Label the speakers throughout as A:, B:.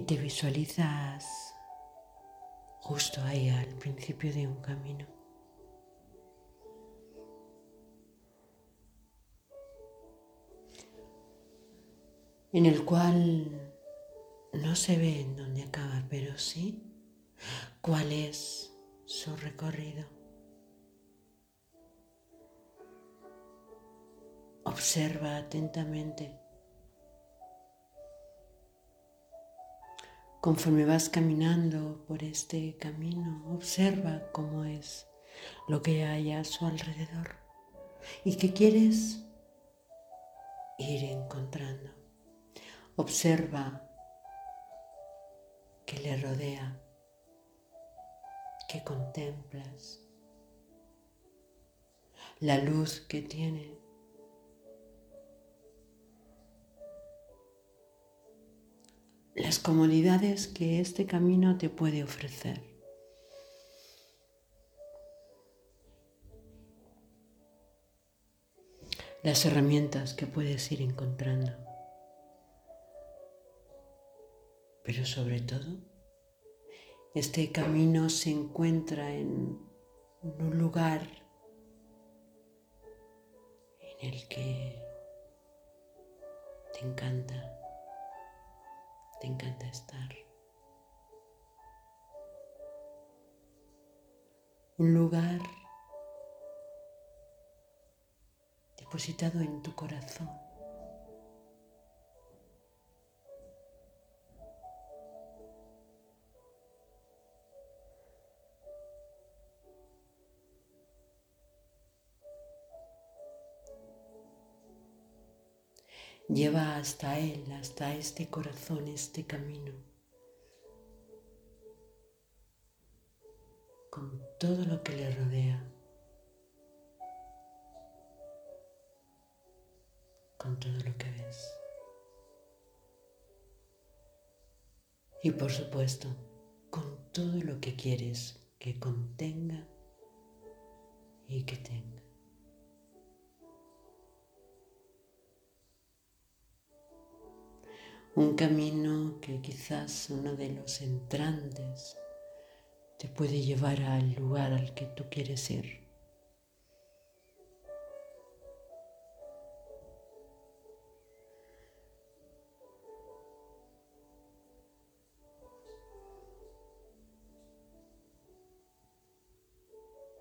A: y te visualizas justo ahí al principio de un camino. en el cual no se ve en dónde acaba, pero sí cuál es su recorrido. Observa atentamente. Conforme vas caminando por este camino, observa cómo es lo que hay a su alrededor y qué quieres ir encontrando. Observa que le rodea, que contemplas, la luz que tiene. Las comodidades que este camino te puede ofrecer. Las herramientas que puedes ir encontrando. Pero sobre todo, este camino se encuentra en un lugar en el que te encanta, te encanta estar. Un lugar depositado en tu corazón. Lleva hasta Él, hasta este corazón, este camino, con todo lo que le rodea, con todo lo que ves. Y por supuesto, con todo lo que quieres que contenga y que tenga. Un camino que quizás uno de los entrantes te puede llevar al lugar al que tú quieres ir.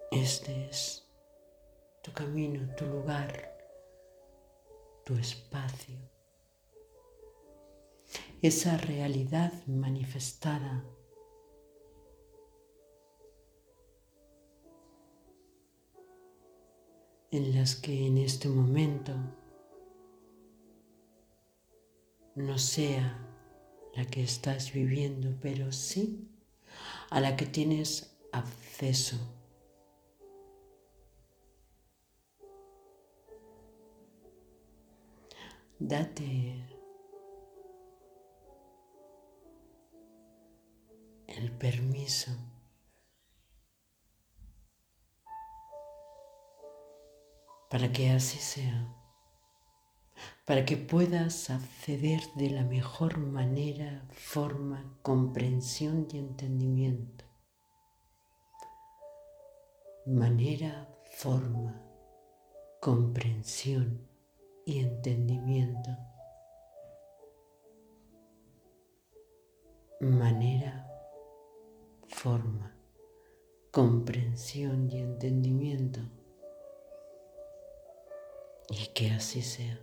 A: Este es tu camino, tu lugar, tu espacio esa realidad manifestada. en las que en este momento no sea la que estás viviendo, pero sí a la que tienes acceso. Date el permiso para que así sea, para que puedas acceder de la mejor manera, forma, comprensión y entendimiento. Manera, forma, comprensión y entendimiento. Manera, forma, comprensión y entendimiento. Y que así sea.